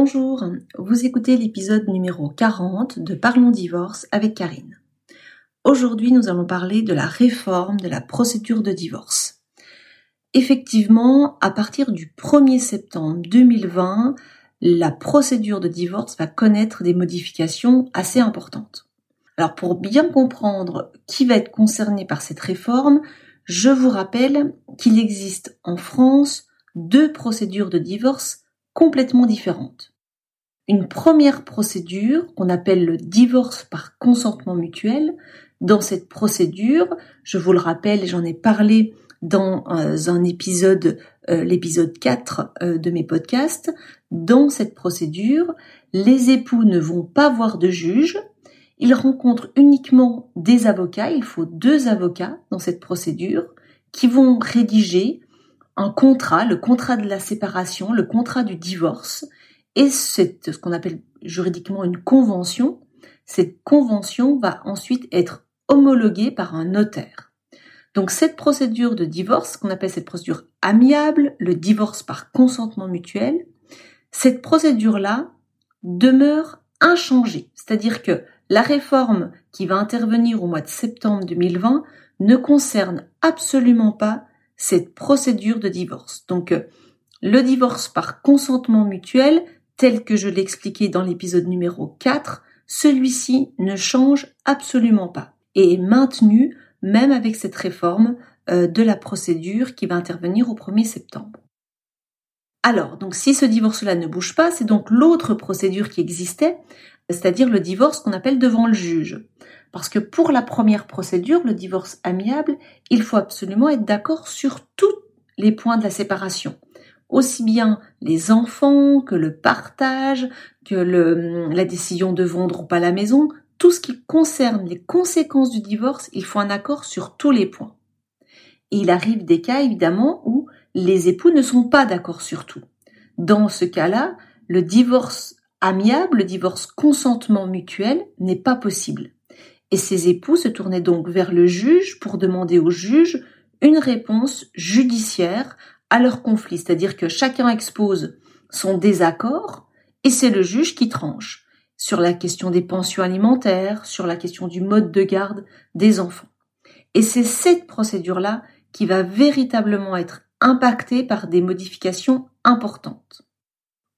Bonjour, vous écoutez l'épisode numéro 40 de Parlons divorce avec Karine. Aujourd'hui, nous allons parler de la réforme de la procédure de divorce. Effectivement, à partir du 1er septembre 2020, la procédure de divorce va connaître des modifications assez importantes. Alors pour bien comprendre qui va être concerné par cette réforme, je vous rappelle qu'il existe en France deux procédures de divorce complètement différentes. Une première procédure qu'on appelle le divorce par consentement mutuel. Dans cette procédure, je vous le rappelle, j'en ai parlé dans euh, un épisode, euh, l'épisode 4 euh, de mes podcasts, dans cette procédure, les époux ne vont pas voir de juge, ils rencontrent uniquement des avocats, il faut deux avocats dans cette procédure, qui vont rédiger un contrat, le contrat de la séparation, le contrat du divorce, et c'est ce qu'on appelle juridiquement une convention. Cette convention va ensuite être homologuée par un notaire. Donc cette procédure de divorce, qu'on appelle cette procédure amiable, le divorce par consentement mutuel, cette procédure-là demeure inchangée. C'est-à-dire que la réforme qui va intervenir au mois de septembre 2020 ne concerne absolument pas cette procédure de divorce. Donc, euh, le divorce par consentement mutuel, tel que je l'ai expliqué dans l'épisode numéro 4, celui-ci ne change absolument pas et est maintenu même avec cette réforme euh, de la procédure qui va intervenir au 1er septembre. Alors, donc si ce divorce-là ne bouge pas, c'est donc l'autre procédure qui existait, c'est-à-dire le divorce qu'on appelle devant le juge. Parce que pour la première procédure, le divorce amiable, il faut absolument être d'accord sur tous les points de la séparation. Aussi bien les enfants que le partage, que le, la décision de vendre ou pas la maison, tout ce qui concerne les conséquences du divorce, il faut un accord sur tous les points. Et il arrive des cas évidemment où les époux ne sont pas d'accord sur tout. Dans ce cas-là, le divorce amiable, le divorce consentement mutuel n'est pas possible et ses époux se tournaient donc vers le juge pour demander au juge une réponse judiciaire à leur conflit, c'est-à-dire que chacun expose son désaccord et c'est le juge qui tranche sur la question des pensions alimentaires, sur la question du mode de garde des enfants. Et c'est cette procédure-là qui va véritablement être impactée par des modifications importantes.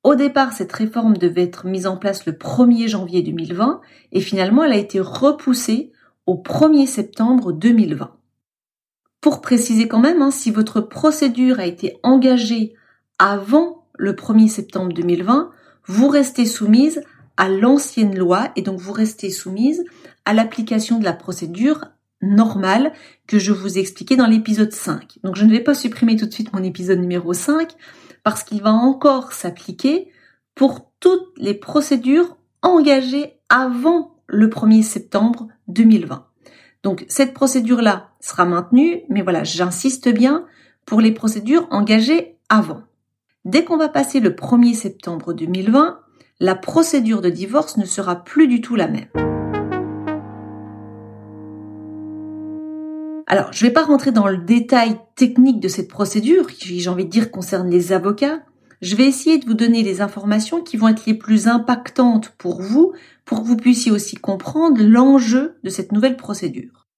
Au départ, cette réforme devait être mise en place le 1er janvier 2020 et finalement elle a été repoussée au 1er septembre 2020. Pour préciser quand même, hein, si votre procédure a été engagée avant le 1er septembre 2020, vous restez soumise à l'ancienne loi et donc vous restez soumise à l'application de la procédure normale que je vous ai expliqué dans l'épisode 5. Donc je ne vais pas supprimer tout de suite mon épisode numéro 5 parce qu'il va encore s'appliquer pour toutes les procédures engagées avant le 1er septembre 2020. Donc cette procédure-là sera maintenue, mais voilà, j'insiste bien pour les procédures engagées avant. Dès qu'on va passer le 1er septembre 2020, la procédure de divorce ne sera plus du tout la même. Alors, je ne vais pas rentrer dans le détail technique de cette procédure, qui, j'ai envie de dire, concerne les avocats. Je vais essayer de vous donner les informations qui vont être les plus impactantes pour vous, pour que vous puissiez aussi comprendre l'enjeu de cette nouvelle procédure.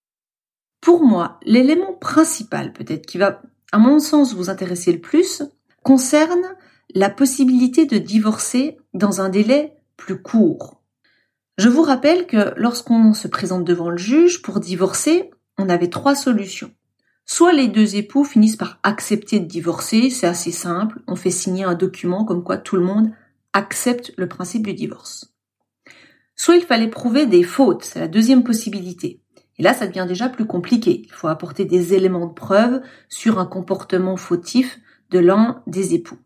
Pour moi, l'élément principal, peut-être, qui va, à mon sens, vous intéresser le plus, concerne la possibilité de divorcer dans un délai plus court. Je vous rappelle que lorsqu'on se présente devant le juge pour divorcer, on avait trois solutions. Soit les deux époux finissent par accepter de divorcer, c'est assez simple, on fait signer un document comme quoi tout le monde accepte le principe du divorce. Soit il fallait prouver des fautes, c'est la deuxième possibilité. Et là, ça devient déjà plus compliqué. Il faut apporter des éléments de preuve sur un comportement fautif de l'un des époux.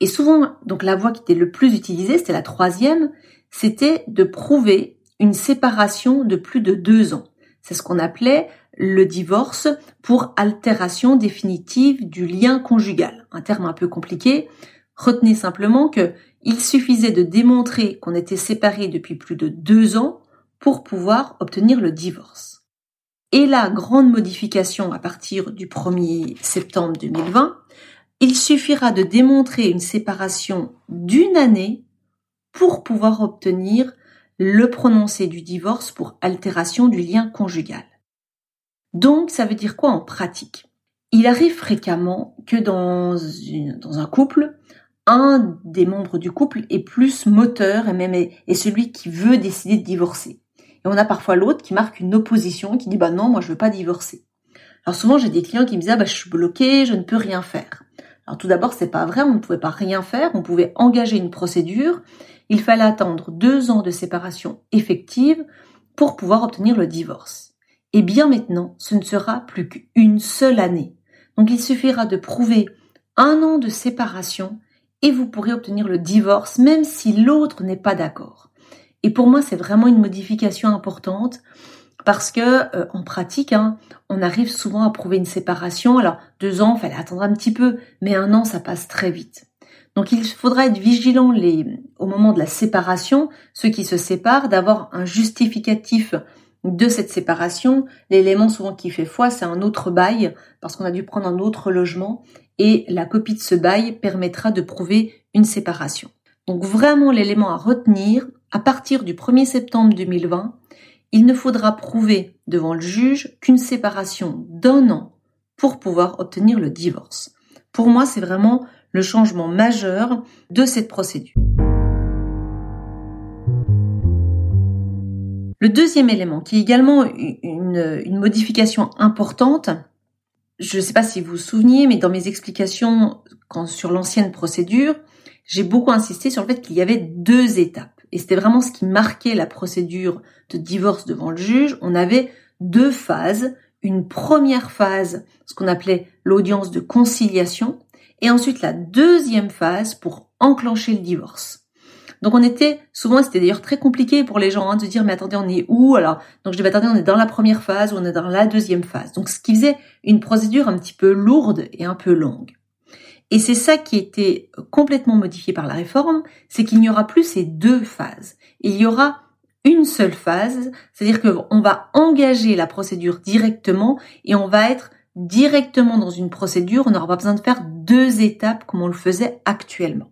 Et souvent, donc la voie qui était le plus utilisée, c'était la troisième, c'était de prouver une séparation de plus de deux ans. C'est ce qu'on appelait le divorce pour altération définitive du lien conjugal. Un terme un peu compliqué. Retenez simplement que il suffisait de démontrer qu'on était séparés depuis plus de deux ans pour pouvoir obtenir le divorce. Et la grande modification à partir du 1er septembre 2020, il suffira de démontrer une séparation d'une année pour pouvoir obtenir le prononcé du divorce pour altération du lien conjugal. Donc, ça veut dire quoi en pratique? Il arrive fréquemment que dans, un couple, un des membres du couple est plus moteur et même est, celui qui veut décider de divorcer. Et on a parfois l'autre qui marque une opposition, qui dit bah non, moi je veux pas divorcer. Alors souvent j'ai des clients qui me disent ah bah je suis bloqué, je ne peux rien faire. Alors tout d'abord c'est pas vrai, on ne pouvait pas rien faire, on pouvait engager une procédure. Il fallait attendre deux ans de séparation effective pour pouvoir obtenir le divorce. Et bien maintenant, ce ne sera plus qu'une seule année. Donc il suffira de prouver un an de séparation et vous pourrez obtenir le divorce même si l'autre n'est pas d'accord. Et pour moi, c'est vraiment une modification importante parce que euh, en pratique, hein, on arrive souvent à prouver une séparation. Alors deux ans, fallait attendre un petit peu, mais un an, ça passe très vite. Donc il faudra être vigilant au moment de la séparation, ceux qui se séparent, d'avoir un justificatif de cette séparation. L'élément souvent qui fait foi, c'est un autre bail, parce qu'on a dû prendre un autre logement, et la copie de ce bail permettra de prouver une séparation. Donc vraiment l'élément à retenir, à partir du 1er septembre 2020, il ne faudra prouver devant le juge qu'une séparation d'un an pour pouvoir obtenir le divorce. Pour moi, c'est vraiment le changement majeur de cette procédure. Le deuxième élément, qui est également une, modification importante, je ne sais pas si vous vous souveniez, mais dans mes explications sur l'ancienne procédure, j'ai beaucoup insisté sur le fait qu'il y avait deux étapes. Et c'était vraiment ce qui marquait la procédure de divorce devant le juge. On avait deux phases. Une première phase, ce qu'on appelait l'audience de conciliation, et ensuite la deuxième phase pour enclencher le divorce. Donc on était souvent, c'était d'ailleurs très compliqué pour les gens hein, de dire mais attendez on est où? Alors Donc je dis attendez on est dans la première phase ou on est dans la deuxième phase. Donc ce qui faisait une procédure un petit peu lourde et un peu longue. Et c'est ça qui était complètement modifié par la réforme, c'est qu'il n'y aura plus ces deux phases. Il y aura une seule phase, c'est-à-dire qu'on va engager la procédure directement et on va être directement dans une procédure, on n'aura pas besoin de faire deux étapes comme on le faisait actuellement.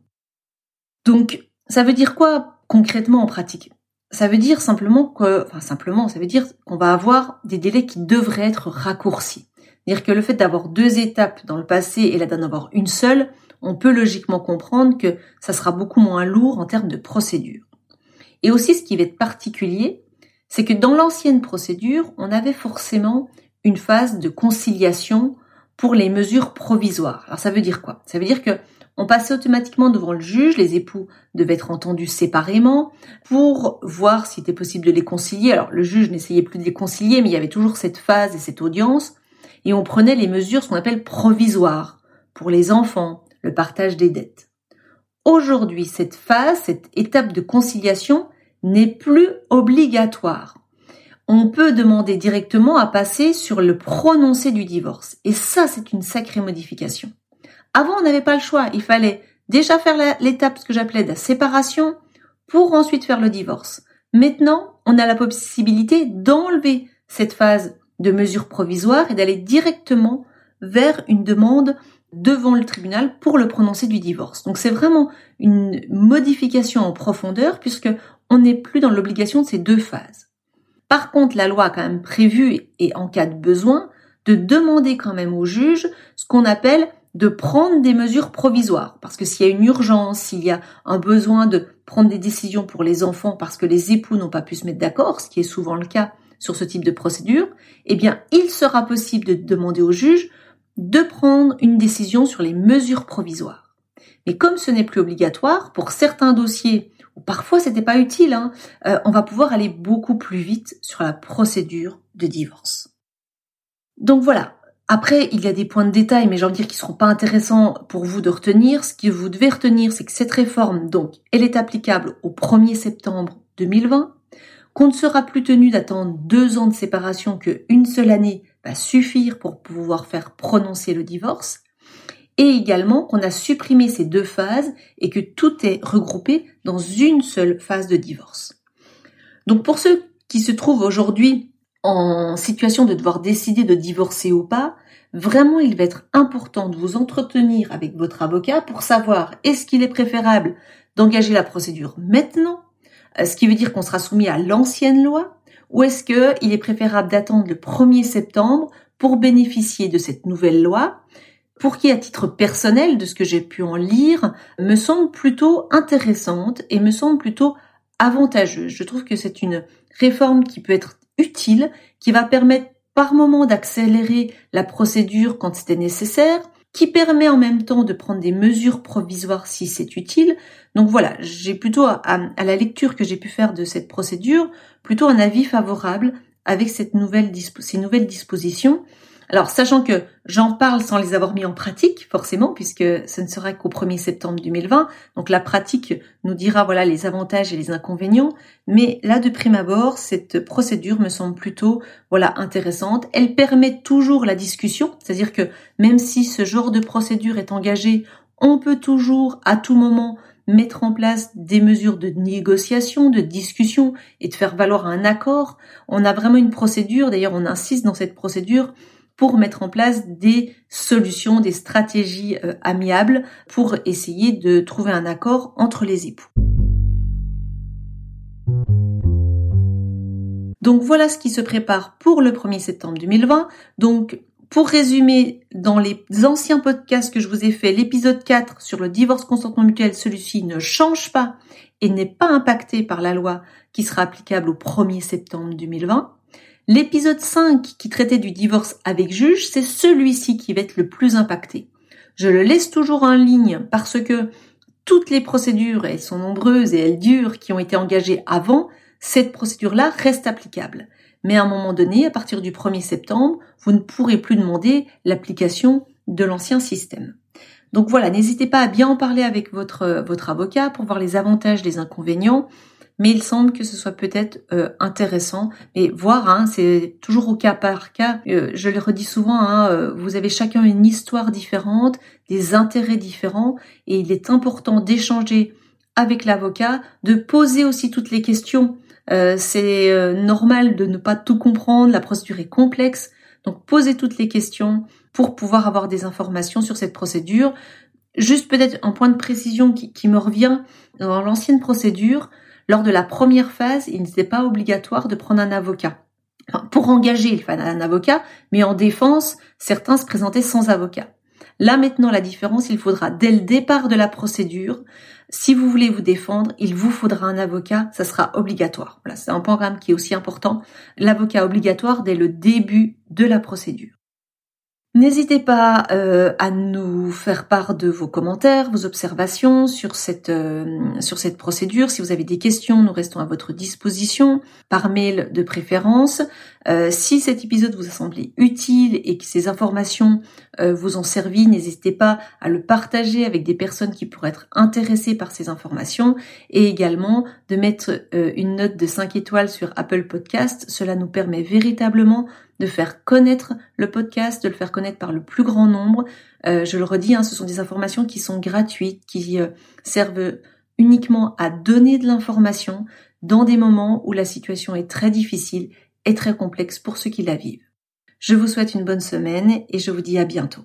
Donc ça veut dire quoi concrètement en pratique? Ça veut dire simplement que, enfin simplement, ça veut dire qu'on va avoir des délais qui devraient être raccourcis. C'est-à-dire que le fait d'avoir deux étapes dans le passé et là d'en avoir une seule, on peut logiquement comprendre que ça sera beaucoup moins lourd en termes de procédure. Et aussi, ce qui va être particulier, c'est que dans l'ancienne procédure, on avait forcément une phase de conciliation pour les mesures provisoires. Alors ça veut dire quoi? Ça veut dire que on passait automatiquement devant le juge, les époux devaient être entendus séparément pour voir s'il était possible de les concilier. Alors le juge n'essayait plus de les concilier, mais il y avait toujours cette phase et cette audience, et on prenait les mesures, qu'on appelle provisoires, pour les enfants, le partage des dettes. Aujourd'hui, cette phase, cette étape de conciliation n'est plus obligatoire. On peut demander directement à passer sur le prononcé du divorce. Et ça, c'est une sacrée modification. Avant, on n'avait pas le choix. Il fallait déjà faire l'étape, ce que j'appelais de la séparation, pour ensuite faire le divorce. Maintenant, on a la possibilité d'enlever cette phase de mesure provisoire et d'aller directement vers une demande devant le tribunal pour le prononcer du divorce. Donc c'est vraiment une modification en profondeur puisque on n'est plus dans l'obligation de ces deux phases. Par contre, la loi a quand même prévu, et en cas de besoin, de demander quand même au juge ce qu'on appelle de prendre des mesures provisoires. Parce que s'il y a une urgence, s'il y a un besoin de prendre des décisions pour les enfants parce que les époux n'ont pas pu se mettre d'accord, ce qui est souvent le cas sur ce type de procédure, eh bien, il sera possible de demander au juge de prendre une décision sur les mesures provisoires. Mais comme ce n'est plus obligatoire, pour certains dossiers, parfois c'était pas utile, hein, euh, on va pouvoir aller beaucoup plus vite sur la procédure de divorce. Donc voilà, après, il y a des points de détail, mais j'ai envie de dire qu'ils seront pas intéressants pour vous de retenir. Ce que vous devez retenir, c'est que cette réforme, donc, elle est applicable au 1er septembre 2020, qu'on ne sera plus tenu d'attendre deux ans de séparation que une seule année va suffire pour pouvoir faire prononcer le divorce, et également qu'on a supprimé ces deux phases et que tout est regroupé dans une seule phase de divorce. Donc pour ceux qui se trouvent aujourd'hui en situation de devoir décider de divorcer ou pas, vraiment il va être important de vous entretenir avec votre avocat pour savoir est-ce qu'il est préférable d'engager la procédure maintenant, euh, ce qui veut dire qu'on sera soumis à l'ancienne loi, ou est-ce qu'il est préférable d'attendre le 1er septembre pour bénéficier de cette nouvelle loi pour qui, à titre personnel, de ce que j'ai pu en lire, me semble plutôt intéressante et me semble plutôt avantageuse. Je trouve que c'est une réforme qui peut être utile, qui va permettre par moment d'accélérer la procédure quand c'était nécessaire, qui permet en même temps de prendre des mesures provisoires si c'est utile. Donc voilà, j'ai plutôt à, la lecture que j'ai pu faire de cette procédure, plutôt un avis favorable avec ces nouvelles dispositions alors, sachant que j'en parle sans les avoir mis en pratique, forcément, puisque ce ne sera qu'au 1er septembre 2020, donc la pratique nous dira voilà les avantages et les inconvénients, mais là, de prime abord, cette procédure me semble plutôt voilà intéressante. Elle permet toujours la discussion, c'est-à-dire que même si ce genre de procédure est engagée, on peut toujours, à tout moment, mettre en place des mesures de négociation, de discussion et de faire valoir un accord. On a vraiment une procédure, d'ailleurs on insiste dans cette procédure pour mettre en place des solutions, des stratégies euh, amiables pour essayer de trouver un accord entre les époux. Donc voilà ce qui se prépare pour le 1er septembre 2020. Donc pour résumer, dans les anciens podcasts que je vous ai fait, l'épisode 4 sur le divorce consentement mutuel, celui-ci ne change pas et n'est pas impacté par la loi qui sera applicable au 1er septembre 2020. L'épisode 5 qui traitait du divorce avec juge, c'est celui-ci qui va être le plus impacté. Je le laisse toujours en ligne parce que toutes les procédures, elles sont nombreuses et elles durent, qui ont été engagées avant, cette procédure-là reste applicable. Mais à un moment donné, à partir du 1er septembre, vous ne pourrez plus demander l'application de l'ancien système. Donc voilà, n'hésitez pas à bien en parler avec votre, votre avocat pour voir les avantages, les inconvénients mais il semble que ce soit peut-être euh, intéressant. Et voir, hein, c'est toujours au cas par cas. Euh, je le redis souvent, hein, euh, vous avez chacun une histoire différente, des intérêts différents, et il est important d'échanger avec l'avocat, de poser aussi toutes les questions. c'est normal de ne pas tout comprendre, la procédure est complexe, donc posez toutes les questions pour pouvoir avoir des informations sur cette procédure. Juste peut-être un point de précision qui, qui me revient dans l'ancienne procédure, lors de la première phase, il n'était pas obligatoire de prendre un avocat. pour engager, il un avocat, mais en défense, certains se présentaient sans avocat. Là maintenant, la différence, il faudra dès le départ de la procédure, si vous voulez vous défendre, il vous faudra un avocat, ça sera obligatoire. Voilà, c'est un programme qui est aussi important. L'avocat obligatoire dès le début de la procédure. N'hésitez pas euh, à nous faire part de vos commentaires, vos observations sur cette euh, sur cette procédure. Si vous avez des questions, nous restons à votre disposition par mail de préférence. Euh, si cet épisode vous a semblé utile et que ces informations vous ont servi, n'hésitez pas à le partager avec des personnes qui pourraient être intéressées par ces informations et également de mettre une note de 5 étoiles sur Apple Podcast. Cela nous permet véritablement de faire connaître le podcast, de le faire connaître par le plus grand nombre. Euh, je le redis, hein, ce sont des informations qui sont gratuites, qui euh, servent uniquement à donner de l'information dans des moments où la situation est très difficile et très complexe pour ceux qui la vivent. Je vous souhaite une bonne semaine et je vous dis à bientôt.